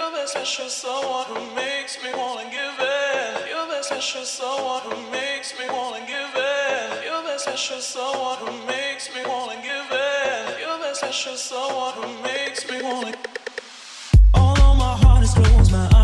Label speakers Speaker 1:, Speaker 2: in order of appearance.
Speaker 1: You're the special someone who makes me wanna give in. You're the special someone who makes me wanna give in. You're the special someone who makes me wanna give in. You're the special someone who makes me wanna. Although my heart is closed, my eyes.